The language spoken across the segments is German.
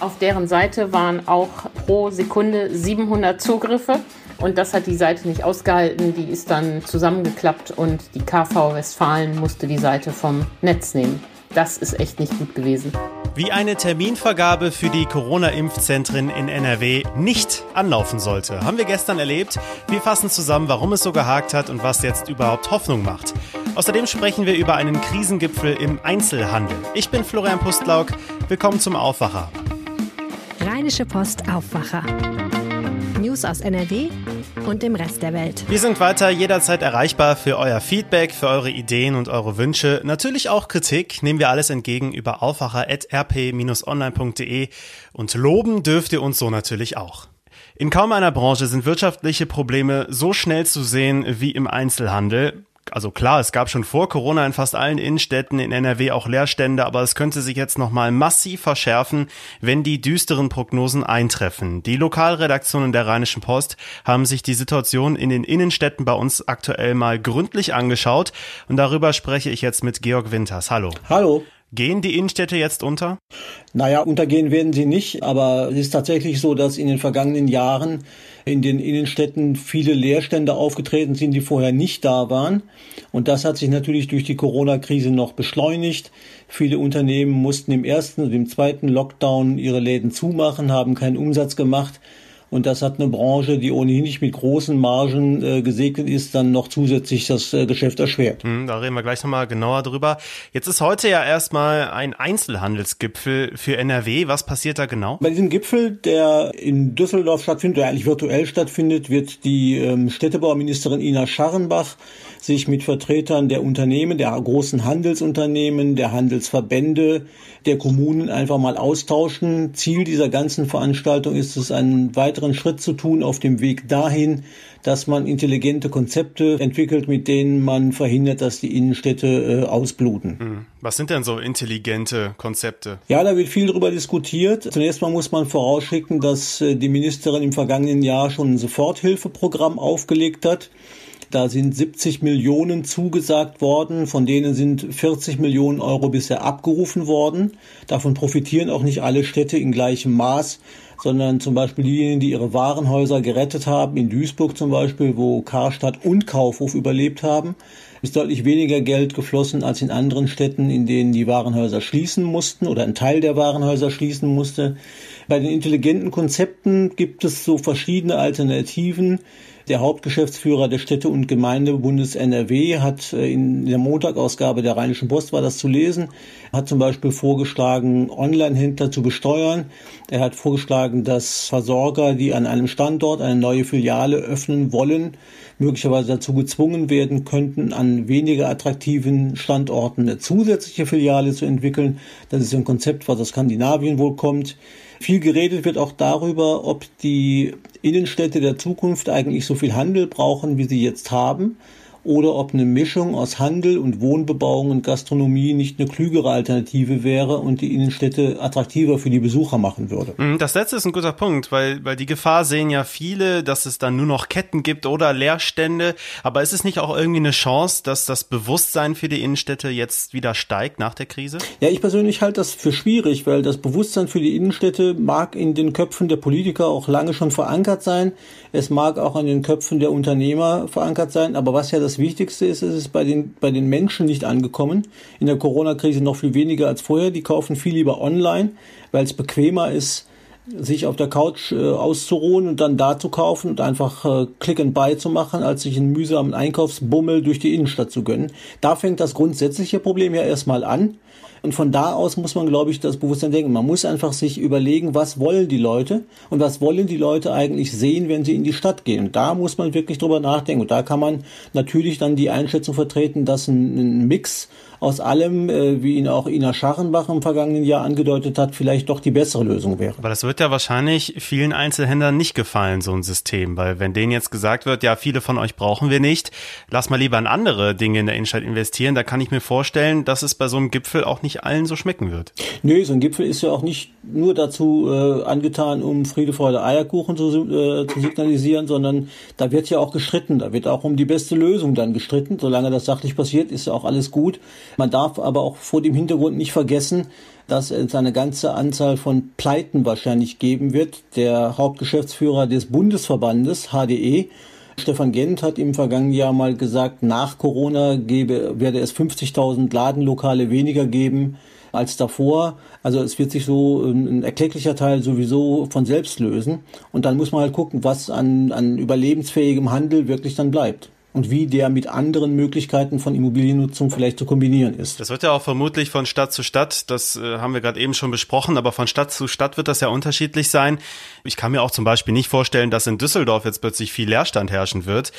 Auf deren Seite waren auch pro Sekunde 700 Zugriffe. Und das hat die Seite nicht ausgehalten. Die ist dann zusammengeklappt und die KV Westfalen musste die Seite vom Netz nehmen. Das ist echt nicht gut gewesen. Wie eine Terminvergabe für die Corona-Impfzentren in NRW nicht anlaufen sollte, haben wir gestern erlebt. Wir fassen zusammen, warum es so gehakt hat und was jetzt überhaupt Hoffnung macht. Außerdem sprechen wir über einen Krisengipfel im Einzelhandel. Ich bin Florian Pustlauk. Willkommen zum Aufwacher. Rheinische Post Aufwacher. News aus NRW und dem Rest der Welt. Wir sind weiter jederzeit erreichbar für euer Feedback, für eure Ideen und eure Wünsche. Natürlich auch Kritik nehmen wir alles entgegen über aufwacher.rp-online.de und loben dürft ihr uns so natürlich auch. In kaum einer Branche sind wirtschaftliche Probleme so schnell zu sehen wie im Einzelhandel also klar, es gab schon vor Corona in fast allen Innenstädten in NRW auch Leerstände, aber es könnte sich jetzt nochmal massiv verschärfen, wenn die düsteren Prognosen eintreffen. Die Lokalredaktionen der Rheinischen Post haben sich die Situation in den Innenstädten bei uns aktuell mal gründlich angeschaut und darüber spreche ich jetzt mit Georg Winters. Hallo. Hallo. Gehen die Innenstädte jetzt unter? Naja, untergehen werden sie nicht, aber es ist tatsächlich so, dass in den vergangenen Jahren in den Innenstädten viele Leerstände aufgetreten sind, die vorher nicht da waren. Und das hat sich natürlich durch die Corona-Krise noch beschleunigt. Viele Unternehmen mussten im ersten und im zweiten Lockdown ihre Läden zumachen, haben keinen Umsatz gemacht. Und das hat eine Branche, die ohnehin nicht mit großen Margen äh, gesegnet ist, dann noch zusätzlich das äh, Geschäft erschwert. Hm, da reden wir gleich nochmal genauer drüber. Jetzt ist heute ja erstmal ein Einzelhandelsgipfel für NRW. Was passiert da genau? Bei diesem Gipfel, der in Düsseldorf stattfindet, oder eigentlich virtuell stattfindet, wird die ähm, Städtebauministerin Ina Scharrenbach sich mit Vertretern der Unternehmen, der großen Handelsunternehmen, der Handelsverbände, der Kommunen einfach mal austauschen. Ziel dieser ganzen Veranstaltung ist es, einen weiteren Schritt zu tun auf dem Weg dahin, dass man intelligente Konzepte entwickelt, mit denen man verhindert, dass die Innenstädte äh, ausbluten. Hm. Was sind denn so intelligente Konzepte? Ja, da wird viel darüber diskutiert. Zunächst mal muss man vorausschicken, dass äh, die Ministerin im vergangenen Jahr schon ein Soforthilfeprogramm aufgelegt hat. Da sind 70 Millionen zugesagt worden, von denen sind 40 Millionen Euro bisher abgerufen worden. Davon profitieren auch nicht alle Städte in gleichem Maß, sondern zum Beispiel diejenigen, die ihre Warenhäuser gerettet haben, in Duisburg zum Beispiel, wo Karstadt und Kaufhof überlebt haben, ist deutlich weniger Geld geflossen als in anderen Städten, in denen die Warenhäuser schließen mussten oder ein Teil der Warenhäuser schließen musste. Bei den intelligenten Konzepten gibt es so verschiedene Alternativen. Der Hauptgeschäftsführer des Städte- und Gemeindebundes NRW hat äh, in der Montagausgabe der Rheinischen Post war das zu lesen, hat zum Beispiel vorgeschlagen, Online-Händler zu besteuern. Er hat vorgeschlagen, dass Versorger, die an einem Standort eine neue Filiale öffnen wollen, möglicherweise dazu gezwungen werden könnten, an weniger attraktiven Standorten eine zusätzliche Filiale zu entwickeln. Das ist ein Konzept, was aus Skandinavien wohl kommt. Viel geredet wird auch darüber, ob die Innenstädte der Zukunft eigentlich so viel Handel brauchen, wie sie jetzt haben oder ob eine Mischung aus Handel und Wohnbebauung und Gastronomie nicht eine klügere Alternative wäre und die Innenstädte attraktiver für die Besucher machen würde. Mhm, das letzte ist ein guter Punkt, weil, weil die Gefahr sehen ja viele, dass es dann nur noch Ketten gibt oder Leerstände. Aber ist es nicht auch irgendwie eine Chance, dass das Bewusstsein für die Innenstädte jetzt wieder steigt nach der Krise? Ja, ich persönlich halte das für schwierig, weil das Bewusstsein für die Innenstädte mag in den Köpfen der Politiker auch lange schon verankert sein. Es mag auch an den Köpfen der Unternehmer verankert sein. Aber was ja das Wichtigste ist, ist es bei den, bei den Menschen nicht angekommen. In der Corona-Krise noch viel weniger als vorher. Die kaufen viel lieber online, weil es bequemer ist, sich auf der Couch äh, auszuruhen und dann da zu kaufen und einfach äh, Click and Buy zu machen, als sich einen mühsamen Einkaufsbummel durch die Innenstadt zu gönnen. Da fängt das grundsätzliche Problem ja erstmal an. Und von da aus muss man, glaube ich, das Bewusstsein denken. Man muss einfach sich überlegen, was wollen die Leute und was wollen die Leute eigentlich sehen, wenn sie in die Stadt gehen. Und da muss man wirklich drüber nachdenken. Und da kann man natürlich dann die Einschätzung vertreten, dass ein, ein Mix aus allem, äh, wie ihn auch Ina Scharrenbach im vergangenen Jahr angedeutet hat, vielleicht doch die bessere Lösung wäre. Aber das wird ja wahrscheinlich vielen Einzelhändlern nicht gefallen, so ein System, weil wenn denen jetzt gesagt wird, ja, viele von euch brauchen wir nicht, lass mal lieber in andere Dinge in der Innenstadt investieren, da kann ich mir vorstellen, dass es bei so einem Gipfel auch nicht allen so schmecken wird. Nö, so ein Gipfel ist ja auch nicht nur dazu äh, angetan, um Friede, Freude, Eierkuchen zu, äh, zu signalisieren, sondern da wird ja auch gestritten, da wird auch um die beste Lösung dann gestritten. Solange das sachlich passiert, ist ja auch alles gut. Man darf aber auch vor dem Hintergrund nicht vergessen, dass es eine ganze Anzahl von Pleiten wahrscheinlich geben wird. Der Hauptgeschäftsführer des Bundesverbandes HDE Stefan Gent hat im vergangenen Jahr mal gesagt, nach Corona gebe, werde es 50.000 Ladenlokale weniger geben als davor. Also es wird sich so ein erklecklicher Teil sowieso von selbst lösen. Und dann muss man halt gucken, was an, an überlebensfähigem Handel wirklich dann bleibt und wie der mit anderen Möglichkeiten von Immobiliennutzung vielleicht zu kombinieren ist. Das wird ja auch vermutlich von Stadt zu Stadt, das äh, haben wir gerade eben schon besprochen, aber von Stadt zu Stadt wird das ja unterschiedlich sein. Ich kann mir auch zum Beispiel nicht vorstellen, dass in Düsseldorf jetzt plötzlich viel Leerstand herrschen wird,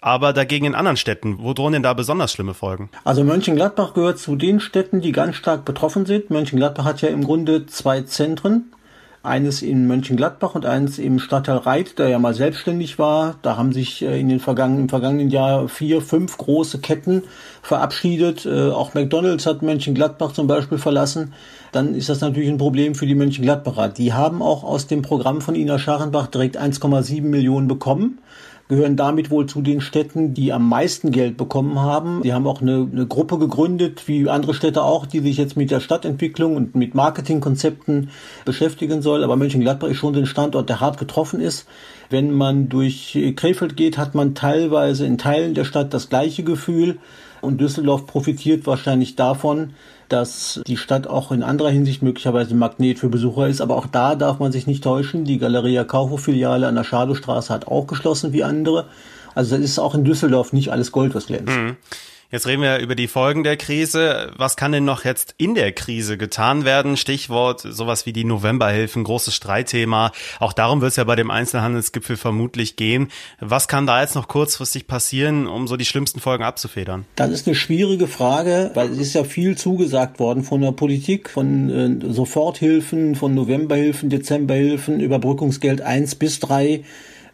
aber dagegen in anderen Städten, wo drohen denn da besonders schlimme Folgen? Also Mönchengladbach gehört zu den Städten, die ganz stark betroffen sind. Mönchengladbach hat ja im Grunde zwei Zentren, eines in Mönchengladbach und eines im Stadtteil Reit, der ja mal selbstständig war. Da haben sich äh, in den vergangenen, im vergangenen Jahr vier, fünf große Ketten verabschiedet. Äh, auch McDonalds hat Mönchengladbach zum Beispiel verlassen. Dann ist das natürlich ein Problem für die Mönchengladbacher. Die haben auch aus dem Programm von Ina Scharenbach direkt 1,7 Millionen bekommen gehören damit wohl zu den Städten, die am meisten Geld bekommen haben. Die haben auch eine, eine Gruppe gegründet, wie andere Städte auch, die sich jetzt mit der Stadtentwicklung und mit Marketingkonzepten beschäftigen soll. Aber Mönchengladbach ist schon ein Standort, der hart getroffen ist. Wenn man durch Krefeld geht, hat man teilweise in Teilen der Stadt das gleiche Gefühl. Und Düsseldorf profitiert wahrscheinlich davon, dass die Stadt auch in anderer Hinsicht möglicherweise Magnet für Besucher ist. Aber auch da darf man sich nicht täuschen. Die Galeria Kaufhof-Filiale an der Schadowstraße hat auch geschlossen wie andere. Also es ist auch in Düsseldorf nicht alles Gold, was glänzt. Mhm. Jetzt reden wir über die Folgen der Krise. Was kann denn noch jetzt in der Krise getan werden? Stichwort sowas wie die Novemberhilfen, großes Streitthema. Auch darum wird es ja bei dem Einzelhandelsgipfel vermutlich gehen. Was kann da jetzt noch kurzfristig passieren, um so die schlimmsten Folgen abzufedern? Das ist eine schwierige Frage, weil es ist ja viel zugesagt worden von der Politik, von äh, Soforthilfen, von Novemberhilfen, Dezemberhilfen, Überbrückungsgeld eins bis drei.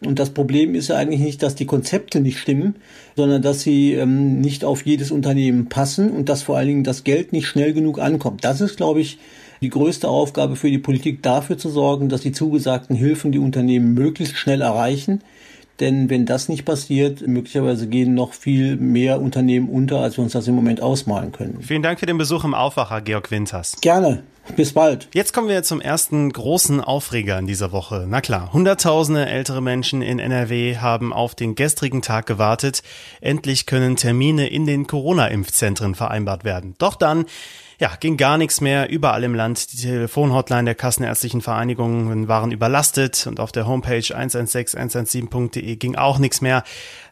Und das Problem ist ja eigentlich nicht, dass die Konzepte nicht stimmen, sondern dass sie ähm, nicht auf jedes Unternehmen passen und dass vor allen Dingen das Geld nicht schnell genug ankommt. Das ist, glaube ich, die größte Aufgabe für die Politik, dafür zu sorgen, dass die zugesagten Hilfen die Unternehmen möglichst schnell erreichen. Denn wenn das nicht passiert, möglicherweise gehen noch viel mehr Unternehmen unter, als wir uns das im Moment ausmalen können. Vielen Dank für den Besuch im Aufwacher, Georg Winters. Gerne. Bis bald. Jetzt kommen wir zum ersten großen Aufreger in dieser Woche. Na klar, Hunderttausende ältere Menschen in NRW haben auf den gestrigen Tag gewartet. Endlich können Termine in den Corona-Impfzentren vereinbart werden. Doch dann ja, ging gar nichts mehr. Überall im Land. Die Telefonhotline der Kassenärztlichen Vereinigungen waren überlastet und auf der Homepage 116.117.de ging auch nichts mehr.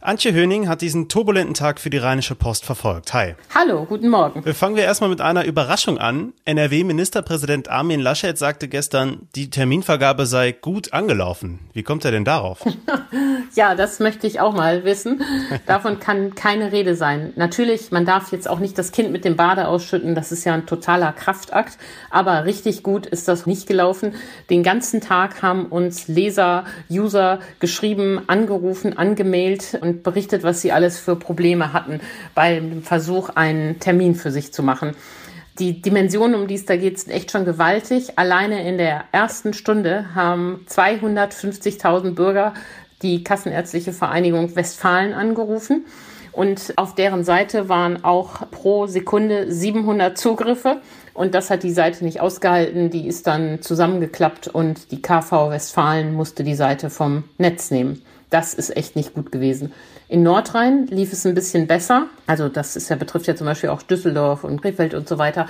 Antje Höning hat diesen turbulenten Tag für die Rheinische Post verfolgt. Hi. Hallo, guten Morgen. Fangen wir erstmal mit einer Überraschung an. NRW-Ministerpräsident Armin Laschet sagte gestern, die Terminvergabe sei gut angelaufen. Wie kommt er denn darauf? ja, das möchte ich auch mal wissen. Davon kann keine Rede sein. Natürlich, man darf jetzt auch nicht das Kind mit dem Bade ausschütten. Das ist ja ein totaler Kraftakt. Aber richtig gut ist das nicht gelaufen. Den ganzen Tag haben uns Leser, User geschrieben, angerufen, angemailt und berichtet, was sie alles für Probleme hatten beim Versuch, einen Termin für sich zu machen. Die Dimensionen, um die es da geht, sind echt schon gewaltig. Alleine in der ersten Stunde haben 250.000 Bürger die Kassenärztliche Vereinigung Westfalen angerufen. Und auf deren Seite waren auch pro Sekunde 700 Zugriffe. Und das hat die Seite nicht ausgehalten. Die ist dann zusammengeklappt und die KV Westfalen musste die Seite vom Netz nehmen. Das ist echt nicht gut gewesen. In Nordrhein lief es ein bisschen besser. Also das ist ja, betrifft ja zum Beispiel auch Düsseldorf und Krefeld und so weiter.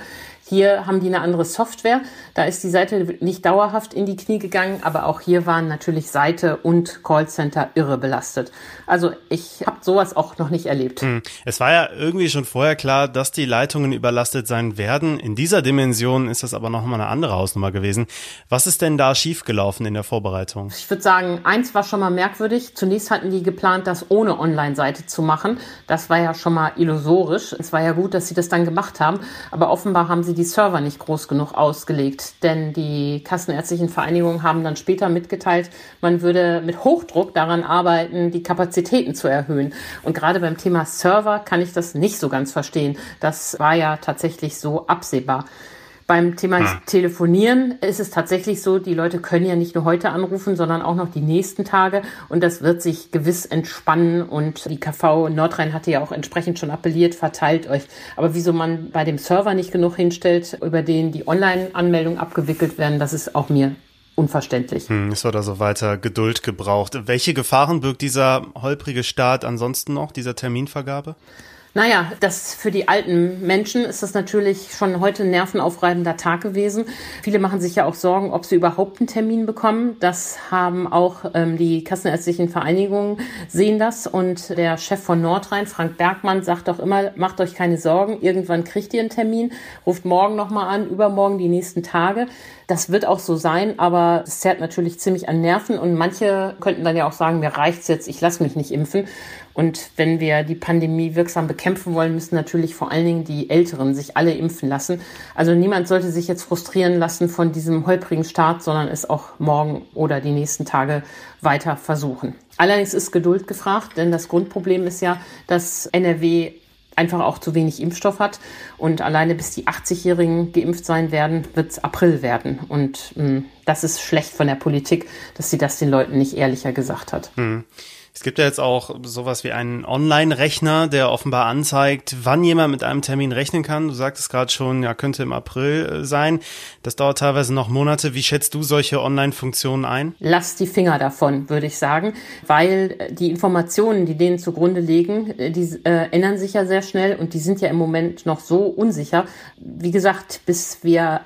Hier haben die eine andere Software. Da ist die Seite nicht dauerhaft in die Knie gegangen, aber auch hier waren natürlich Seite und Callcenter irre belastet. Also ich habe sowas auch noch nicht erlebt. Hm. Es war ja irgendwie schon vorher klar, dass die Leitungen überlastet sein werden. In dieser Dimension ist das aber noch mal eine andere Hausnummer gewesen. Was ist denn da schiefgelaufen in der Vorbereitung? Ich würde sagen, eins war schon mal merkwürdig. Zunächst hatten die geplant, das ohne Online-Seite zu machen. Das war ja schon mal illusorisch. Es war ja gut, dass sie das dann gemacht haben, aber offenbar haben sie die Server nicht groß genug ausgelegt, denn die kassenärztlichen Vereinigungen haben dann später mitgeteilt, man würde mit Hochdruck daran arbeiten, die Kapazitäten zu erhöhen. Und gerade beim Thema Server kann ich das nicht so ganz verstehen. Das war ja tatsächlich so absehbar. Beim Thema hm. Telefonieren ist es tatsächlich so, die Leute können ja nicht nur heute anrufen, sondern auch noch die nächsten Tage. Und das wird sich gewiss entspannen. Und die KV Nordrhein hatte ja auch entsprechend schon appelliert, verteilt euch. Aber wieso man bei dem Server nicht genug hinstellt, über den die Online-Anmeldungen abgewickelt werden, das ist auch mir unverständlich. Hm, es wird also weiter Geduld gebraucht. Welche Gefahren birgt dieser holprige Start ansonsten noch, dieser Terminvergabe? Naja, das für die alten Menschen ist das natürlich schon heute ein nervenaufreibender Tag gewesen. Viele machen sich ja auch Sorgen, ob sie überhaupt einen Termin bekommen. Das haben auch ähm, die kassenärztlichen Vereinigungen sehen das. Und der Chef von Nordrhein, Frank Bergmann, sagt auch immer, macht euch keine Sorgen, irgendwann kriegt ihr einen Termin, ruft morgen nochmal an, übermorgen die nächsten Tage. Das wird auch so sein, aber es zerrt natürlich ziemlich an Nerven und manche könnten dann ja auch sagen, mir reicht's jetzt, ich lasse mich nicht impfen. Und wenn wir die Pandemie wirksam bekämpfen wollen, müssen natürlich vor allen Dingen die Älteren sich alle impfen lassen. Also niemand sollte sich jetzt frustrieren lassen von diesem holprigen Start, sondern es auch morgen oder die nächsten Tage weiter versuchen. Allerdings ist Geduld gefragt, denn das Grundproblem ist ja, dass NRW einfach auch zu wenig Impfstoff hat. Und alleine bis die 80-Jährigen geimpft sein werden, wird es April werden. Und mh, hm, das ist schlecht von der Politik, dass sie das den Leuten nicht ehrlicher gesagt hat. Hm. Es gibt ja jetzt auch sowas wie einen Online-Rechner, der offenbar anzeigt, wann jemand mit einem Termin rechnen kann. Du sagtest gerade schon, ja, könnte im April äh, sein. Das dauert teilweise noch Monate. Wie schätzt du solche Online-Funktionen ein? Lass die Finger davon, würde ich sagen, weil äh, die Informationen, die denen zugrunde liegen, äh, die äh, ändern sich ja sehr schnell und die sind ja im Moment noch so unsicher. Wie gesagt, bis wir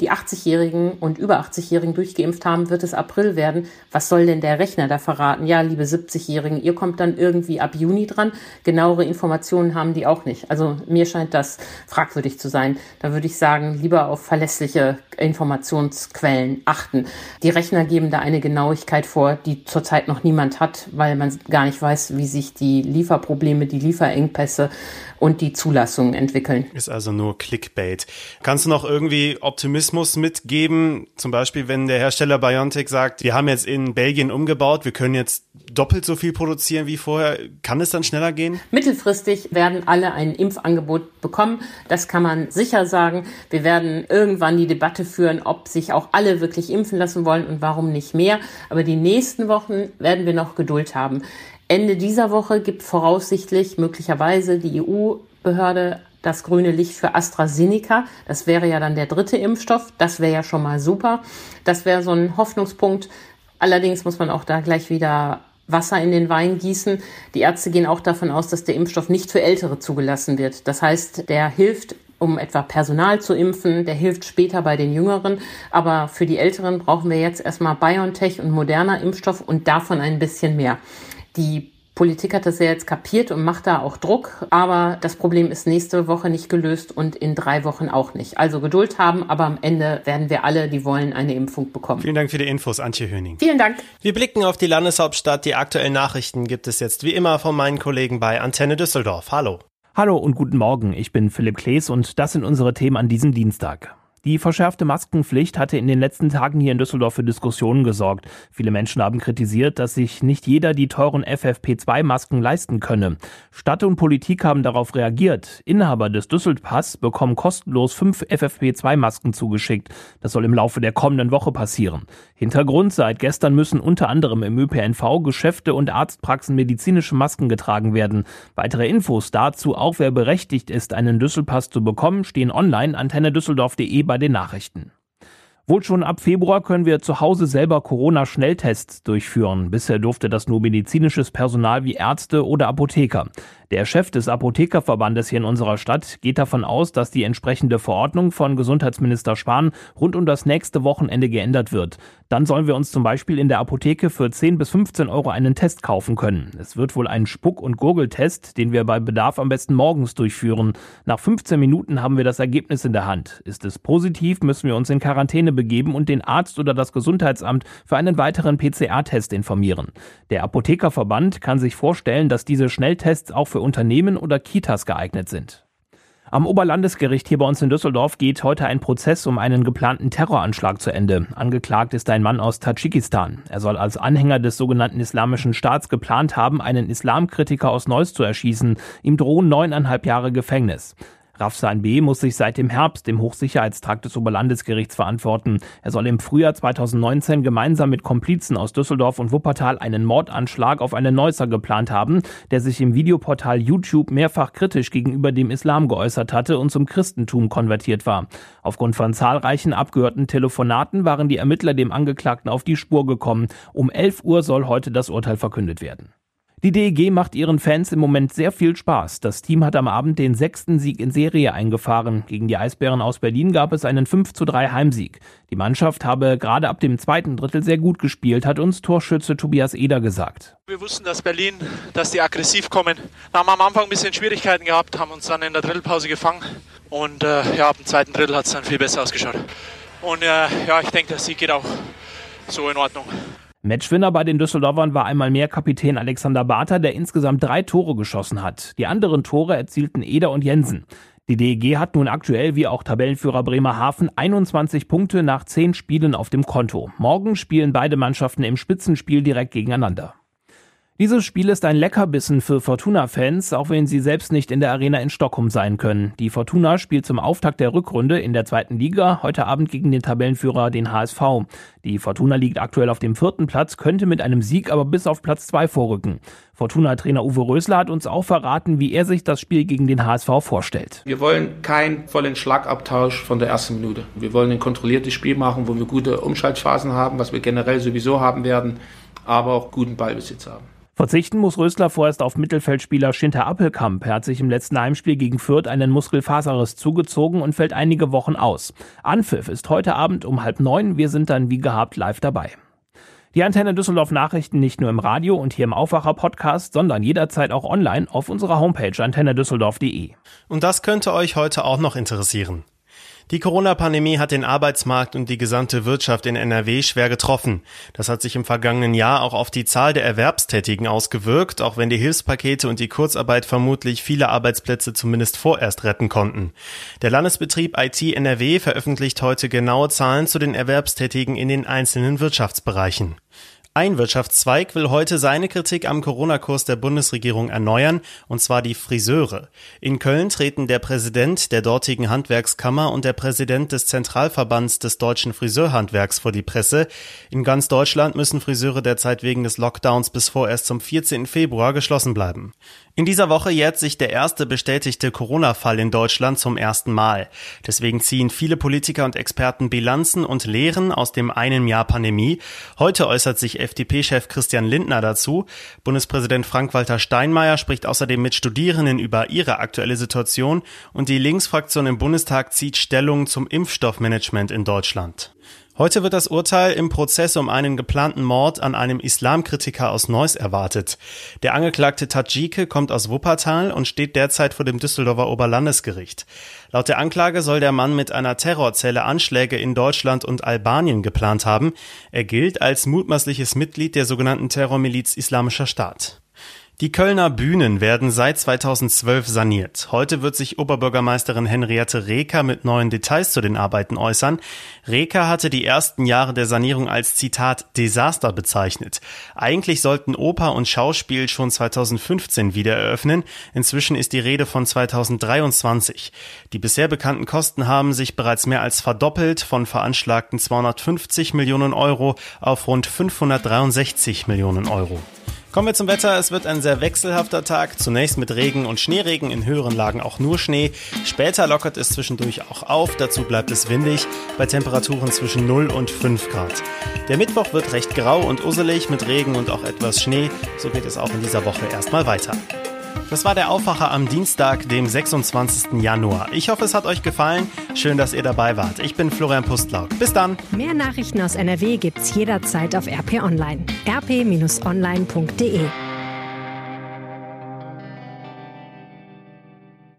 die 80-Jährigen und über 80-Jährigen durchgeimpft haben, wird es April werden. Was soll denn der Rechner da verraten? Ja, liebe 70-Jährigen, ihr kommt dann irgendwie ab Juni dran. Genauere Informationen haben die auch nicht. Also mir scheint das fragwürdig zu sein. Da würde ich sagen, lieber auf verlässliche Informationsquellen achten. Die Rechner geben da eine Genauigkeit vor, die zurzeit noch niemand hat, weil man gar nicht weiß, wie sich die Lieferprobleme, die Lieferengpässe und die Zulassungen entwickeln. Ist also nur Clickbait. Kannst du noch irgendwie Optimismus mitgeben? Zum Beispiel, wenn der Hersteller Biontech sagt, wir haben jetzt in Belgien umgebaut, wir können jetzt doppelt so viel produzieren wie vorher. Kann es dann schneller gehen? Mittelfristig werden alle ein Impfangebot bekommen. Das kann man sicher sagen. Wir werden irgendwann die Debatte führen, ob sich auch alle wirklich impfen lassen wollen und warum nicht mehr. Aber die nächsten Wochen werden wir noch Geduld haben. Ende dieser Woche gibt voraussichtlich möglicherweise die EU-Behörde das grüne Licht für AstraZeneca. Das wäre ja dann der dritte Impfstoff. Das wäre ja schon mal super. Das wäre so ein Hoffnungspunkt. Allerdings muss man auch da gleich wieder Wasser in den Wein gießen. Die Ärzte gehen auch davon aus, dass der Impfstoff nicht für Ältere zugelassen wird. Das heißt, der hilft, um etwa Personal zu impfen, der hilft später bei den Jüngeren. Aber für die Älteren brauchen wir jetzt erstmal BioNTech und moderner Impfstoff und davon ein bisschen mehr. Die Politik hat das ja jetzt kapiert und macht da auch Druck, aber das Problem ist nächste Woche nicht gelöst und in drei Wochen auch nicht. Also Geduld haben, aber am Ende werden wir alle, die wollen, eine Impfung bekommen. Vielen Dank für die Infos, Antje Höning. Vielen Dank. Wir blicken auf die Landeshauptstadt. Die aktuellen Nachrichten gibt es jetzt wie immer von meinen Kollegen bei Antenne Düsseldorf. Hallo. Hallo und guten Morgen. Ich bin Philipp Klees und das sind unsere Themen an diesem Dienstag. Die verschärfte Maskenpflicht hatte in den letzten Tagen hier in Düsseldorf für Diskussionen gesorgt. Viele Menschen haben kritisiert, dass sich nicht jeder die teuren FFP2-Masken leisten könne. Stadt und Politik haben darauf reagiert. Inhaber des Düsseldpass bekommen kostenlos fünf FFP2-Masken zugeschickt. Das soll im Laufe der kommenden Woche passieren. Hintergrund seit gestern müssen unter anderem im ÖPNV Geschäfte und Arztpraxen medizinische Masken getragen werden. Weitere Infos dazu, auch wer berechtigt ist, einen Düsselpass zu bekommen, stehen online antennedüsseldorf.de bei bei den Nachrichten. Wohl schon ab Februar können wir zu Hause selber Corona-Schnelltests durchführen. Bisher durfte das nur medizinisches Personal wie Ärzte oder Apotheker. Der Chef des Apothekerverbandes hier in unserer Stadt geht davon aus, dass die entsprechende Verordnung von Gesundheitsminister Spahn rund um das nächste Wochenende geändert wird. Dann sollen wir uns zum Beispiel in der Apotheke für 10 bis 15 Euro einen Test kaufen können. Es wird wohl ein Spuck- und Gurgeltest, den wir bei Bedarf am besten morgens durchführen. Nach 15 Minuten haben wir das Ergebnis in der Hand. Ist es positiv, müssen wir uns in Quarantäne begeben und den Arzt oder das Gesundheitsamt für einen weiteren PCR-Test informieren. Der Apothekerverband kann sich vorstellen, dass diese Schnelltests auch für für Unternehmen oder Kitas geeignet sind. Am Oberlandesgericht hier bei uns in Düsseldorf geht heute ein Prozess um einen geplanten Terroranschlag zu Ende. Angeklagt ist ein Mann aus Tadschikistan. Er soll als Anhänger des sogenannten Islamischen Staats geplant haben, einen Islamkritiker aus Neuss zu erschießen. Ihm drohen neuneinhalb Jahre Gefängnis. Rafsan B. muss sich seit dem Herbst im Hochsicherheitstrakt des Oberlandesgerichts verantworten. Er soll im Frühjahr 2019 gemeinsam mit Komplizen aus Düsseldorf und Wuppertal einen Mordanschlag auf einen Neusser geplant haben, der sich im Videoportal YouTube mehrfach kritisch gegenüber dem Islam geäußert hatte und zum Christentum konvertiert war. Aufgrund von zahlreichen abgehörten Telefonaten waren die Ermittler dem Angeklagten auf die Spur gekommen. Um 11 Uhr soll heute das Urteil verkündet werden. Die DEG macht ihren Fans im Moment sehr viel Spaß. Das Team hat am Abend den sechsten Sieg in Serie eingefahren. Gegen die Eisbären aus Berlin gab es einen 5 zu 3 Heimsieg. Die Mannschaft habe gerade ab dem zweiten Drittel sehr gut gespielt, hat uns Torschütze Tobias Eder gesagt. Wir wussten, dass Berlin, dass die aggressiv kommen. Wir haben am Anfang ein bisschen Schwierigkeiten gehabt, haben uns dann in der Drittelpause gefangen. Und äh, ja, ab dem zweiten Drittel hat es dann viel besser ausgeschaut. Und äh, ja, ich denke, der Sieg geht auch so in Ordnung. Matchwinner bei den Düsseldorfern war einmal mehr Kapitän Alexander Barter, der insgesamt drei Tore geschossen hat. Die anderen Tore erzielten Eder und Jensen. Die DEG hat nun aktuell wie auch Tabellenführer Bremerhaven 21 Punkte nach 10 Spielen auf dem Konto. Morgen spielen beide Mannschaften im Spitzenspiel direkt gegeneinander. Dieses Spiel ist ein Leckerbissen für Fortuna-Fans, auch wenn sie selbst nicht in der Arena in Stockholm sein können. Die Fortuna spielt zum Auftakt der Rückrunde in der zweiten Liga heute Abend gegen den Tabellenführer, den HSV. Die Fortuna liegt aktuell auf dem vierten Platz, könnte mit einem Sieg aber bis auf Platz zwei vorrücken. Fortuna-Trainer Uwe Rösler hat uns auch verraten, wie er sich das Spiel gegen den HSV vorstellt. Wir wollen keinen vollen Schlagabtausch von der ersten Minute. Wir wollen ein kontrolliertes Spiel machen, wo wir gute Umschaltphasen haben, was wir generell sowieso haben werden, aber auch guten Ballbesitz haben. Verzichten muss Rösler vorerst auf Mittelfeldspieler Schinter Appelkamp. Er hat sich im letzten Heimspiel gegen Fürth einen Muskelfaserriss zugezogen und fällt einige Wochen aus. Anpfiff ist heute Abend um halb neun. Wir sind dann wie gehabt live dabei. Die Antenne Düsseldorf Nachrichten nicht nur im Radio und hier im Aufwacher Podcast, sondern jederzeit auch online auf unserer Homepage antennedüsseldorf.de. Und das könnte euch heute auch noch interessieren. Die Corona-Pandemie hat den Arbeitsmarkt und die gesamte Wirtschaft in NRW schwer getroffen. Das hat sich im vergangenen Jahr auch auf die Zahl der Erwerbstätigen ausgewirkt, auch wenn die Hilfspakete und die Kurzarbeit vermutlich viele Arbeitsplätze zumindest vorerst retten konnten. Der Landesbetrieb IT NRW veröffentlicht heute genaue Zahlen zu den Erwerbstätigen in den einzelnen Wirtschaftsbereichen. Ein Wirtschaftszweig will heute seine Kritik am Corona-Kurs der Bundesregierung erneuern, und zwar die Friseure. In Köln treten der Präsident der dortigen Handwerkskammer und der Präsident des Zentralverbands des deutschen Friseurhandwerks vor die Presse. In ganz Deutschland müssen Friseure derzeit wegen des Lockdowns bis vorerst zum 14. Februar geschlossen bleiben. In dieser Woche jährt sich der erste bestätigte Corona-Fall in Deutschland zum ersten Mal. Deswegen ziehen viele Politiker und Experten Bilanzen und Lehren aus dem einen Jahr Pandemie. Heute äußert sich FDP-Chef Christian Lindner dazu. Bundespräsident Frank-Walter Steinmeier spricht außerdem mit Studierenden über ihre aktuelle Situation und die Linksfraktion im Bundestag zieht Stellung zum Impfstoffmanagement in Deutschland. Heute wird das Urteil im Prozess um einen geplanten Mord an einem Islamkritiker aus Neuss erwartet. Der angeklagte Tadjike kommt aus Wuppertal und steht derzeit vor dem Düsseldorfer Oberlandesgericht. Laut der Anklage soll der Mann mit einer Terrorzelle Anschläge in Deutschland und Albanien geplant haben. Er gilt als mutmaßliches Mitglied der sogenannten Terrormiliz Islamischer Staat. Die Kölner Bühnen werden seit 2012 saniert. Heute wird sich Oberbürgermeisterin Henriette Reker mit neuen Details zu den Arbeiten äußern. Reker hatte die ersten Jahre der Sanierung als Zitat Desaster bezeichnet. Eigentlich sollten Oper und Schauspiel schon 2015 wieder eröffnen. Inzwischen ist die Rede von 2023. Die bisher bekannten Kosten haben sich bereits mehr als verdoppelt von veranschlagten 250 Millionen Euro auf rund 563 Millionen Euro. Kommen wir zum Wetter. Es wird ein sehr wechselhafter Tag. Zunächst mit Regen und Schneeregen, in höheren Lagen auch nur Schnee. Später lockert es zwischendurch auch auf. Dazu bleibt es windig bei Temperaturen zwischen 0 und 5 Grad. Der Mittwoch wird recht grau und usselig mit Regen und auch etwas Schnee. So geht es auch in dieser Woche erstmal weiter. Das war der Aufwacher am Dienstag, dem 26. Januar. Ich hoffe, es hat euch gefallen. Schön, dass ihr dabei wart. Ich bin Florian Pustlauk. Bis dann. Mehr Nachrichten aus NRW gibt's jederzeit auf RP Online. rp-online.de